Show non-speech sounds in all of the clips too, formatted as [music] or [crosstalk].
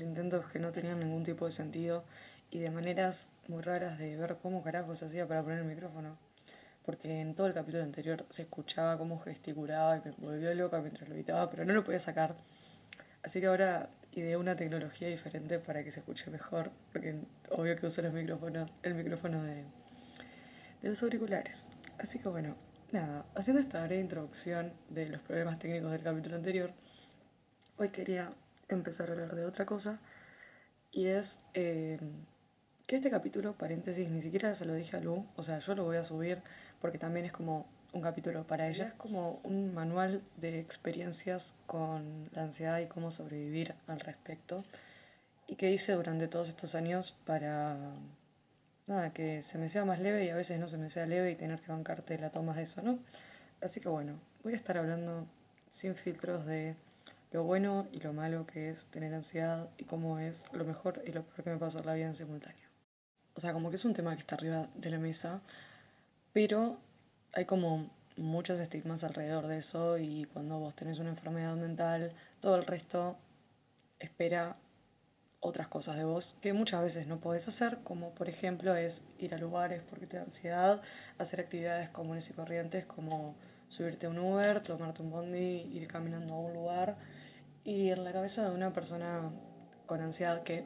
intentos que no tenían ningún tipo de sentido y de maneras muy raras de ver cómo carajo se hacía para poner el micrófono. Porque en todo el capítulo anterior se escuchaba cómo gesticulaba y me volvió loca mientras lo editaba, pero no lo podía sacar. Así que ahora ideé una tecnología diferente para que se escuche mejor, porque obvio que uso los micrófonos, el micrófono de, de los auriculares. Así que bueno, nada, haciendo esta breve introducción de los problemas técnicos del capítulo anterior, hoy quería empezar a hablar de otra cosa y es eh, que este capítulo, paréntesis, ni siquiera se lo dije a Lu, o sea, yo lo voy a subir porque también es como un capítulo para ella, es como un manual de experiencias con la ansiedad y cómo sobrevivir al respecto y que hice durante todos estos años para nada, que se me sea más leve y a veces no se me sea leve y tener que bancarte la toma de eso, ¿no? Así que bueno, voy a estar hablando sin filtros de lo bueno y lo malo que es tener ansiedad y cómo es lo mejor y lo peor que me pasó en la vida en simultáneo. O sea, como que es un tema que está arriba de la mesa, pero hay como muchos estigmas alrededor de eso y cuando vos tenés una enfermedad mental, todo el resto espera otras cosas de vos que muchas veces no podés hacer, como por ejemplo es ir a lugares porque te da ansiedad, hacer actividades comunes y corrientes como subirte a un Uber, tomarte un bondi, ir caminando a un lugar y en la cabeza de una persona con ansiedad, que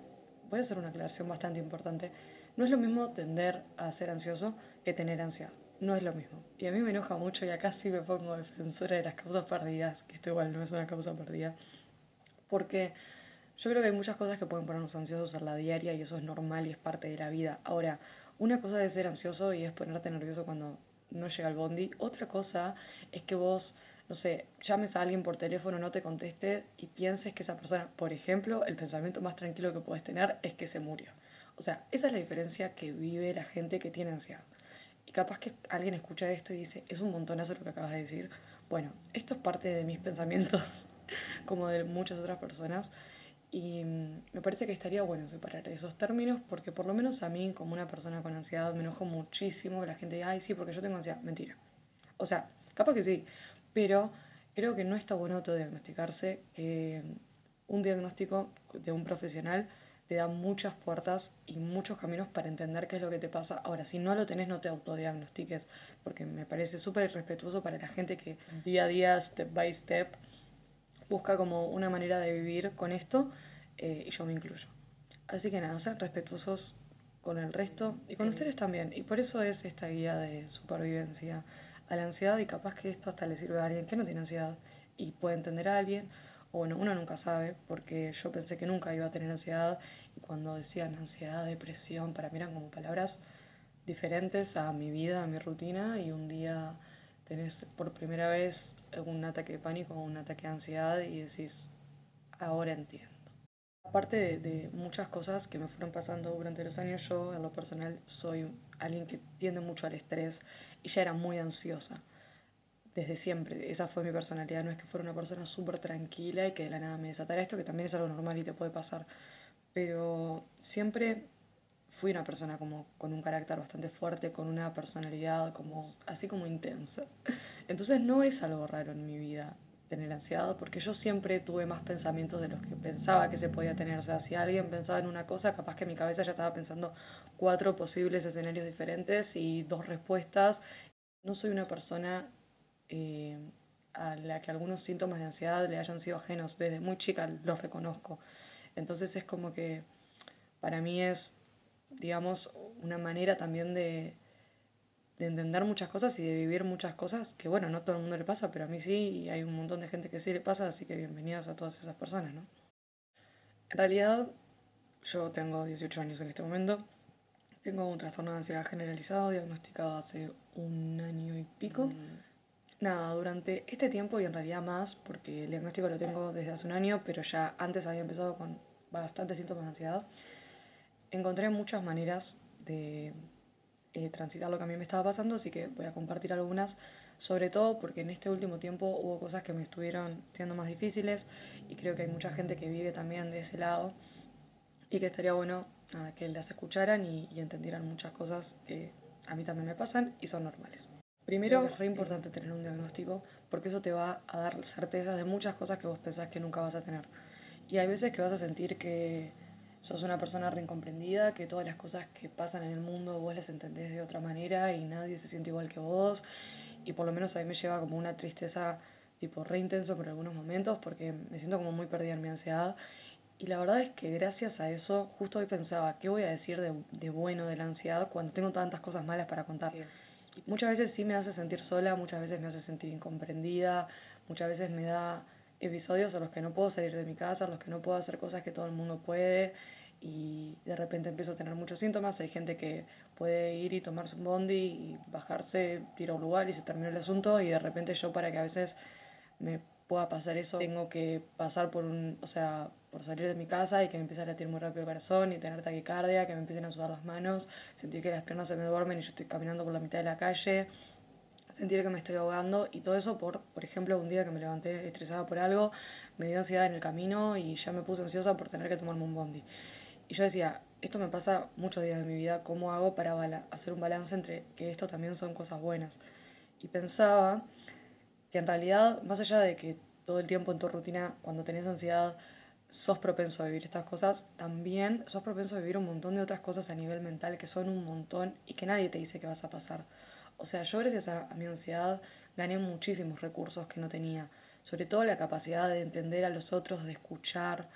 puede ser una aclaración bastante importante, no es lo mismo tender a ser ansioso que tener ansiedad. No es lo mismo. Y a mí me enoja mucho y acá sí me pongo defensora de las causas perdidas, que esto igual no es una causa perdida, porque yo creo que hay muchas cosas que pueden ponernos ansiosos en la diaria y eso es normal y es parte de la vida. Ahora, una cosa es ser ansioso y es ponerte nervioso cuando no llega el bondi. Otra cosa es que vos no sé, llames a alguien por teléfono, no te conteste y pienses que esa persona, por ejemplo, el pensamiento más tranquilo que puedes tener es que se murió. O sea, esa es la diferencia que vive la gente que tiene ansiedad. Y capaz que alguien escucha esto y dice, es un montonazo lo que acabas de decir. Bueno, esto es parte de mis [laughs] pensamientos, como de muchas otras personas. Y me parece que estaría bueno separar esos términos porque por lo menos a mí, como una persona con ansiedad, me enojo muchísimo que la gente diga, ay, sí, porque yo tengo ansiedad. Mentira. O sea, capaz que sí, pero creo que no está bueno autodiagnosticarse, que un diagnóstico de un profesional te da muchas puertas y muchos caminos para entender qué es lo que te pasa. Ahora, si no lo tenés, no te autodiagnostiques, porque me parece súper irrespetuoso para la gente que día a día, step by step, busca como una manera de vivir con esto, eh, y yo me incluyo. Así que nada, sean respetuosos con el resto y con ustedes también. Y por eso es esta guía de supervivencia a la ansiedad y capaz que esto hasta le sirve a alguien que no tiene ansiedad y puede entender a alguien, o bueno, uno nunca sabe, porque yo pensé que nunca iba a tener ansiedad y cuando decían ansiedad, depresión, para mí eran como palabras diferentes a mi vida, a mi rutina y un día tenés por primera vez un ataque de pánico o un ataque de ansiedad y decís, ahora entiendo. Aparte de, muchas cosas que me fueron pasando durante los años, yo en lo personal soy alguien que tiende mucho al estrés y ya era muy ansiosa desde siempre. Esa fue mi personalidad, no es que fuera una persona súper tranquila y que de la nada me desatara esto, que también es algo normal y te puede pasar. Pero siempre fui una persona como con un carácter bastante fuerte, con una personalidad como así como intensa. Entonces no es algo raro en mi vida tener ansiedad, porque yo siempre tuve más pensamientos de los que pensaba que se podía tener. O sea, si alguien pensaba en una cosa, capaz que mi cabeza ya estaba pensando cuatro posibles escenarios diferentes y dos respuestas. No soy una persona eh, a la que algunos síntomas de ansiedad le hayan sido ajenos. Desde muy chica los reconozco. Entonces es como que para mí es, digamos, una manera también de, de entender muchas cosas y de vivir muchas cosas que, bueno, no todo el mundo le pasa, pero a mí sí, y hay un montón de gente que sí le pasa, así que bienvenidos a todas esas personas, ¿no? En realidad, yo tengo 18 años en este momento, tengo un trastorno de ansiedad generalizado diagnosticado hace un año y pico. Mm. Nada, durante este tiempo y en realidad más, porque el diagnóstico lo tengo desde hace un año, pero ya antes había empezado con bastantes síntomas de ansiedad, encontré muchas maneras de eh, transitar lo que a mí me estaba pasando, así que voy a compartir algunas, sobre todo porque en este último tiempo hubo cosas que me estuvieron siendo más difíciles y creo que hay mucha gente que vive también de ese lado y que estaría bueno nada, que las escucharan y, y entendieran muchas cosas que a mí también me pasan y son normales. Primero, es re importante tener un diagnóstico porque eso te va a dar certezas de muchas cosas que vos pensás que nunca vas a tener. Y hay veces que vas a sentir que sos una persona reincomprendida, que todas las cosas que pasan en el mundo vos las entendés de otra manera y nadie se siente igual que vos. Y por lo menos a mí me lleva como una tristeza tipo re intenso por algunos momentos porque me siento como muy perdida en mi ansiedad. Y la verdad es que gracias a eso, justo hoy pensaba, ¿qué voy a decir de, de bueno de la ansiedad cuando tengo tantas cosas malas para contar? Muchas veces sí me hace sentir sola, muchas veces me hace sentir incomprendida, muchas veces me da episodios a los que no puedo salir de mi casa, a los que no puedo hacer cosas que todo el mundo puede y de repente empiezo a tener muchos síntomas. Hay gente que puede ir y tomarse un bondi y bajarse, ir a un lugar y se termina el asunto y de repente yo para que a veces me pueda pasar eso tengo que pasar por un, o sea, por salir de mi casa y que me empiece a latir muy rápido el corazón y tener taquicardia, que me empiecen a sudar las manos, sentir que las piernas se me duermen y yo estoy caminando por la mitad de la calle, sentir que me estoy ahogando y todo eso por, por ejemplo, un día que me levanté estresada por algo, me dio ansiedad en el camino y ya me puse ansiosa por tener que tomarme un bondi. Y yo decía, esto me pasa muchos días de mi vida, ¿cómo hago para hacer un balance entre que esto también son cosas buenas? Y pensaba que en realidad, más allá de que todo el tiempo en tu rutina, cuando tenés ansiedad, sos propenso a vivir estas cosas, también sos propenso a vivir un montón de otras cosas a nivel mental que son un montón y que nadie te dice que vas a pasar. O sea, yo gracias a, mi ansiedad gané muchísimos recursos que no tenía, sobre todo la capacidad de entender a los otros, de escuchar,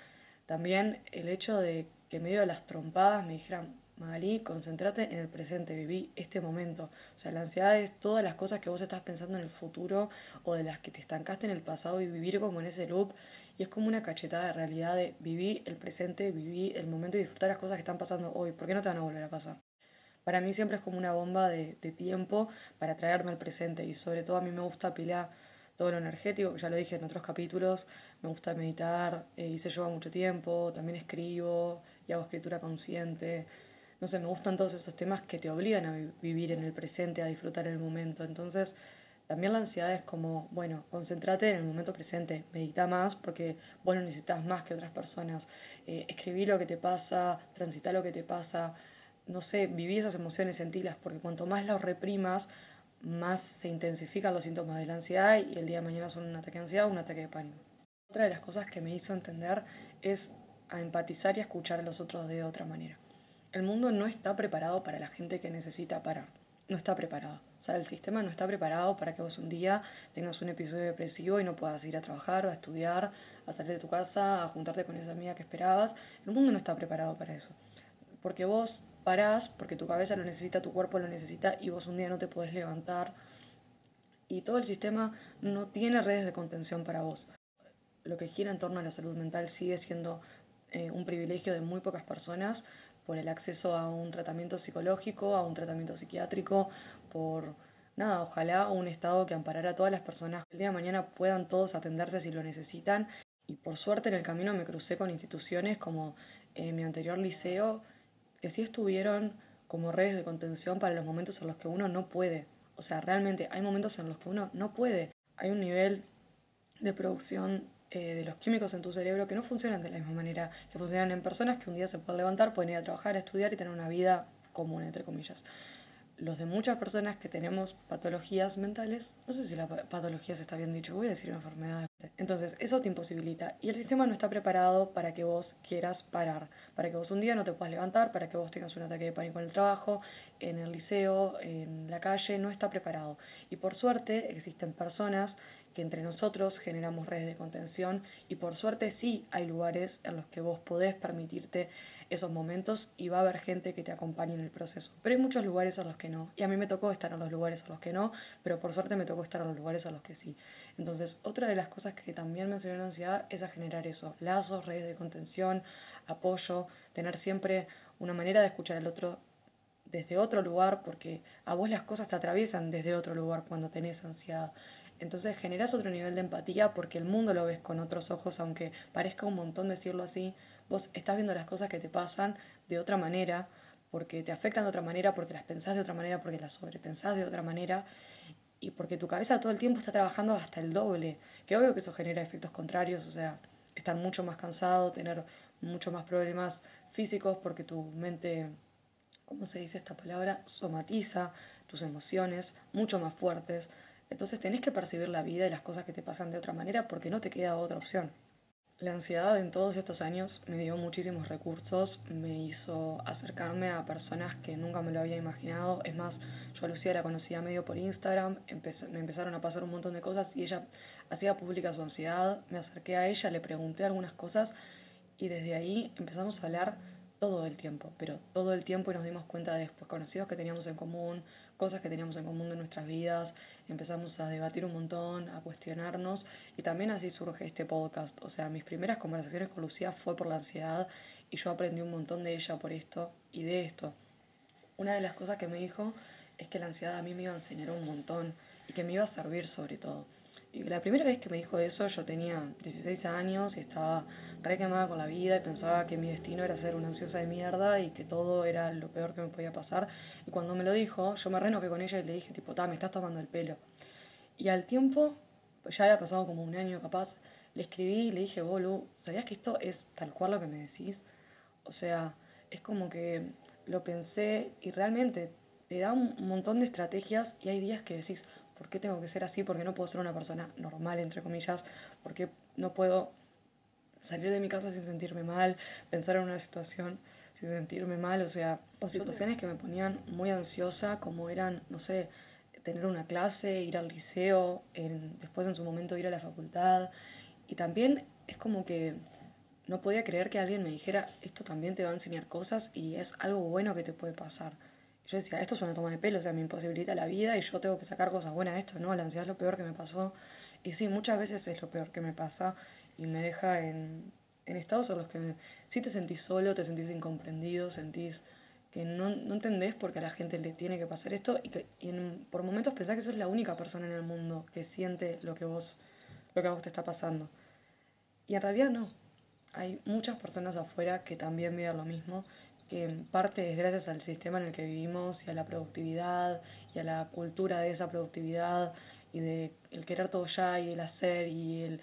también el hecho de que en medio de las trompadas me dijeran, Magalí, concéntrate en el presente, viví este momento. O sea, la ansiedad es todas las cosas que vos estás pensando en el futuro o de las que te estancaste en el pasado y vivir como en ese loop. Y es como una cachetada de realidad de vivir el presente, vivir el momento y disfrutar las cosas que están pasando hoy. ¿Por qué no te van a volver a pasar? Para mí siempre es como una bomba de, de tiempo para traerme al presente y sobre todo a mí me gusta pilar todo lo energético, ya lo dije en otros capítulos, me gusta meditar, eh, hice yoga mucho tiempo, también escribo y hago escritura consciente, no sé, me gustan todos esos temas que te obligan a vivir en el presente, a disfrutar el momento. Entonces, también la ansiedad es como, bueno, concéntrate en el momento presente, medita más porque vos necesitas más que otras personas. Eh, escribí lo que te pasa, transita lo que te pasa, no sé, viví esas emociones, sentilas, porque cuanto más las reprimas, más se intensifican los síntomas de la ansiedad y el día de mañana son un ataque de ansiedad o un ataque de pánico. Otra de las cosas que me hizo entender es empatizar y escuchar a los otros de otra manera. El mundo no está preparado para la gente que necesita parar. No está preparado. O sea, el sistema no está preparado para que vos un día tengas un episodio depresivo y no puedas ir a trabajar o a estudiar, a salir de tu casa, a juntarte con esa amiga que esperabas. El mundo no está preparado para eso. Porque vos parás, porque tu cabeza lo necesita, tu cuerpo lo necesita y vos un día no te podés levantar. Y todo el sistema no tiene redes de contención para vos. Lo que gira en torno a la salud mental sigue siendo eh, un privilegio de muy pocas personas por el acceso a un tratamiento psicológico, a un tratamiento psiquiátrico, por nada, ojalá un estado que amparara a todas las personas el día de mañana puedan todos atenderse si lo necesitan. Y por suerte en el camino me crucé con instituciones como eh, mi anterior liceo, que sí estuvieron como redes de contención para los momentos en los que uno no puede. O sea, realmente hay momentos en los que uno no puede. Hay un nivel de producción eh, de los químicos en tu cerebro que no funcionan de la misma manera que funcionan en personas que un día se pueden levantar, pueden ir a trabajar, a estudiar y tener una vida común, entre comillas. Los de muchas personas que tenemos patologías mentales, no sé si la patología se está bien dicho, voy a decir enfermedades. Entonces, eso te imposibilita. Y el sistema no está preparado para que vos quieras parar, para que vos un día no te puedas levantar, para que vos tengas un ataque de pánico en el trabajo, en el liceo, en la calle, no está preparado. Y por suerte existen personas que entre nosotros generamos redes de contención y por suerte sí hay lugares en los que vos podés permitirte esos momentos y va a haber gente que te acompañe en el proceso. Pero hay muchos lugares en los que no. Y a mí me tocó estar en los lugares en los que no, pero por suerte me tocó estar en los lugares en los que sí. Entonces, otra de las cosas que también me enseñó la ansiedad es a generar eso, lazos, redes de contención, apoyo, tener siempre una manera de escuchar al otro desde otro lugar, porque a vos las cosas te atraviesan desde otro lugar cuando tenés ansiedad. Entonces generas otro nivel de empatía porque el mundo lo ves con otros ojos, aunque parezca un montón decirlo así, vos estás viendo las cosas que te pasan de otra manera, porque te afectan de otra manera, porque las pensás de otra manera, porque las sobrepensás de otra manera, y porque tu cabeza todo el tiempo está trabajando hasta el doble, que obvio que eso genera efectos contrarios, o sea, estar mucho más cansado, tener mucho más problemas físicos, porque tu mente, ¿cómo se dice esta palabra? Somatiza tus emociones mucho más fuertes. Entonces tenés que percibir la vida y las cosas que te pasan de otra manera porque no te queda otra opción. La ansiedad en todos estos años me dio muchísimos recursos, me hizo acercarme a personas que nunca me lo había imaginado. Es más, yo a Lucía la conocía medio por Instagram, me empezaron a pasar un montón de cosas y ella hacía pública su ansiedad. Me acerqué a ella, le pregunté algunas cosas y desde ahí empezamos a hablar todo el tiempo, pero todo el tiempo y nos dimos cuenta de después conocidos que teníamos en común, cosas que teníamos en común de nuestras vidas, empezamos a debatir un montón, a cuestionarnos y también así surge este podcast. O sea, mis primeras conversaciones con Lucía fue por la ansiedad y yo aprendí un montón de ella por esto y de esto. Una de las cosas que me dijo es que la ansiedad a mí me iba a enseñar un montón y que me iba a servir sobre todo. Y la primera vez que me dijo eso yo tenía 16 años y estaba re quemada con la vida y pensaba que mi destino era ser una ansiosa de mierda y que todo era lo peor que me podía pasar. Y cuando me lo dijo, yo me renoqué con ella y le dije, tipo, ta, me estás tomando el pelo. Y al tiempo, pues ya había pasado como un año capaz, le escribí y le dije, Bolu, ¿sabías que esto es tal cual lo que me decís? O sea, es como que lo pensé y realmente te da un montón de estrategias y hay días que decís, ¿Por qué tengo que ser así? ¿Por qué no puedo ser una persona normal, entre comillas? ¿Por qué no puedo salir de mi casa sin sentirme mal? Pensar en una situación sin sentirme mal. O sea, o situaciones que me ponían muy ansiosa, como eran, no sé, tener una clase, ir al liceo, después en su momento ir a la facultad. Y también es como que no podía creer que alguien me dijera, esto también te va a enseñar cosas y es algo bueno que te puede pasar yo decía, esto es una toma de pelo, o sea, me imposibilita la vida y yo tengo que sacar cosas buenas de esto, ¿no? La ansiedad es lo peor que me pasó. Y sí, muchas veces es lo peor que me pasa y me deja en, en estados en los que sí te sentís solo, te sentís incomprendido, sentís que no, no entendés porque a la gente le tiene que pasar esto y, que, por momentos pensás que sos la única persona en el mundo que siente lo que vos, lo que vos te está pasando. Y en realidad no. Hay muchas personas afuera que también viven lo mismo que en parte es gracias al sistema en el que vivimos y a la productividad y a la cultura de esa productividad y de el querer todo ya y el hacer y el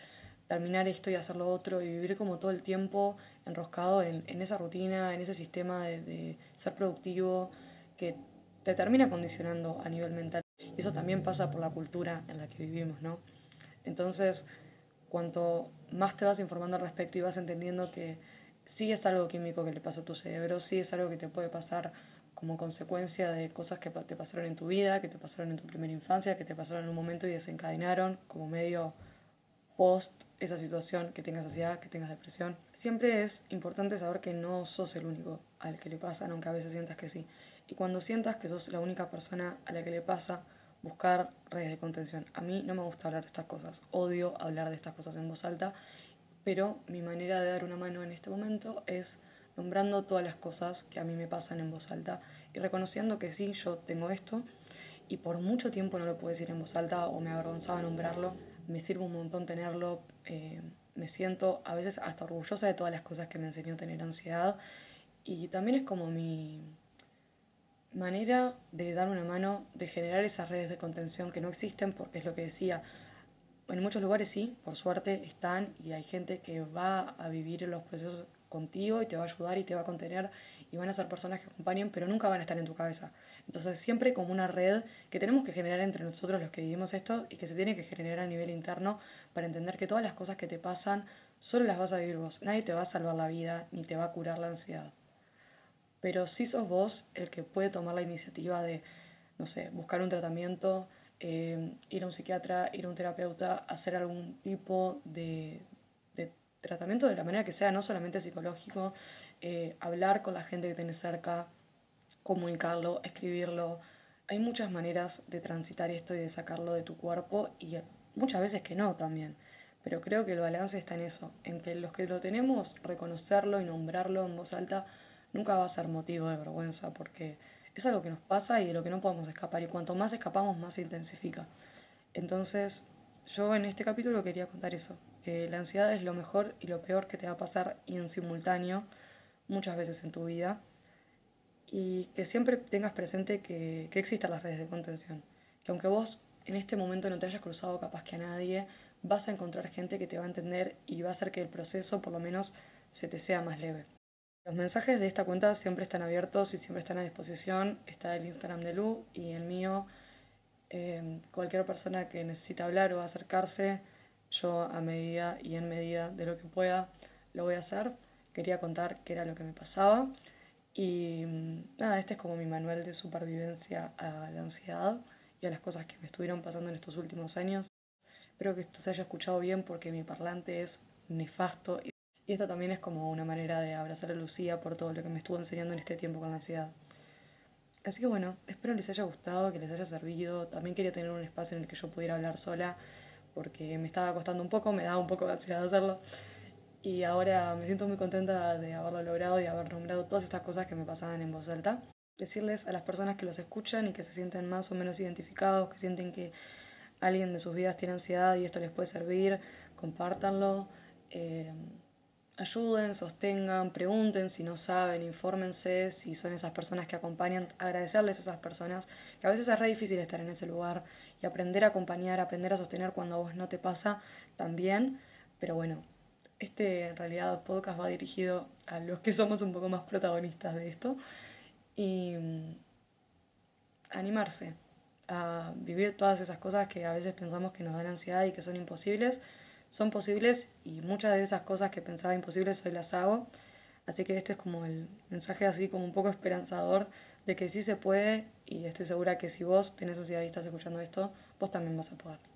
terminar esto y hacer lo otro y vivir como todo el tiempo enroscado en, en esa rutina, en ese sistema de, de, ser productivo que te termina condicionando a nivel mental. Y eso también pasa por la cultura en la que vivimos, ¿no? Entonces, cuanto más te vas informando al respecto y vas entendiendo que sí es algo químico que le pasa a tu cerebro, sí es algo que te puede pasar como consecuencia de cosas que te pasaron en tu vida, que te pasaron en tu primera infancia, que te pasaron en un momento y desencadenaron como medio post esa situación, que tengas ansiedad, que tengas depresión. Siempre es importante saber que no sos el único al que le pasa, aunque a veces sientas que sí. Y cuando sientas que sos la única persona a la que le pasa, buscar redes de contención. A mí no me gusta hablar de estas cosas, odio hablar de estas cosas en voz alta pero mi manera de dar una mano en este momento es nombrando todas las cosas que a mí me pasan en voz alta y reconociendo que sí, yo tengo esto y por mucho tiempo no lo puedo decir en voz alta o me avergonzaba nombrarlo, me sirve un montón tenerlo, eh, me siento a veces hasta orgullosa de todas las cosas que me enseñó tener ansiedad y también es como mi manera de dar una mano, de generar esas redes de contención que no existen porque es lo que decía, en muchos lugares sí, por suerte están y hay gente que va a vivir los procesos contigo y te va a ayudar y te va a contener y van a ser personas que acompañen, pero nunca van a estar en tu cabeza. Entonces siempre como una red que tenemos que generar entre nosotros los que vivimos esto y que se tiene que generar a nivel interno para entender que todas las cosas que te pasan solo las vas a vivir vos. Nadie te va a salvar la vida ni te va a curar la ansiedad. Pero sí sos vos el que puede tomar la iniciativa de, no sé, buscar un tratamiento, eh, ir a un psiquiatra, ir a un terapeuta, hacer algún tipo de, de tratamiento de la manera que sea, no solamente psicológico, eh, hablar con la gente que tenés cerca, comunicarlo, escribirlo. Hay muchas maneras de transitar esto y de sacarlo de tu cuerpo y muchas veces que no también. Pero creo que el balance está en eso, en que los que lo tenemos, reconocerlo y nombrarlo en voz alta nunca va a ser motivo de vergüenza porque es algo que nos pasa y de lo que no podemos escapar. Y cuanto más escapamos, más se intensifica. Entonces, yo en este capítulo quería contar eso, que la ansiedad es lo mejor y lo peor que te va a pasar y en simultáneo muchas veces en tu vida. Y que siempre tengas presente que, que existan las redes de contención. Que aunque vos en este momento no te hayas cruzado capaz que a nadie, vas a encontrar gente que te va a entender y va a hacer que el proceso por lo menos se te sea más leve. Los mensajes de esta cuenta siempre están abiertos y siempre están a disposición. Está el Instagram de Lu y el mío. Em, cualquier persona que necesite hablar o acercarse yo a medida y en medida de lo que pueda lo voy a hacer. Quería contar qué era lo que me pasaba y mm, nada, este es como mi manual de supervivencia a la ansiedad y a las cosas que me estuvieron pasando en estos últimos años. Espero que esto se haya escuchado bien porque mi parlante es nefasto y esto también es como una manera de abrazar a Lucía por todo lo que me estuvo enseñando en este tiempo con la ansiedad. Así que bueno, espero les haya gustado, que les haya servido. También quería tener un espacio en el que yo pudiera hablar sola porque me estaba costando un poco, me daba un poco de ansiedad hacerlo. Y ahora me siento muy contenta de haberlo logrado y haber nombrado todas estas cosas que me pasaban en voz alta. Decirles a las personas que los escuchan y que se sienten más o menos identificados, que sienten que alguien de sus vidas tiene ansiedad y esto les puede servir, compártanlo. Eh, ayuden, sostengan, pregunten si no saben, infórmense si son esas personas que acompañan, agradecerles a esas personas, que a veces es re difícil estar en ese lugar y aprender a acompañar, aprender a sostener cuando a vos no te pasa también, pero bueno, este en realidad podcast va dirigido a los que somos un poco más protagonistas de esto. Y mm, animarse a vivir todas esas cosas que a veces pensamos que nos dan ansiedad y que son imposibles, son posibles y muchas de esas cosas que pensaba imposibles hoy las hago. Así que este es como el mensaje así como un poco esperanzador de que sí se puede y estoy segura que si vos tenés ansiedad y estás escuchando esto, vos también vas a poder.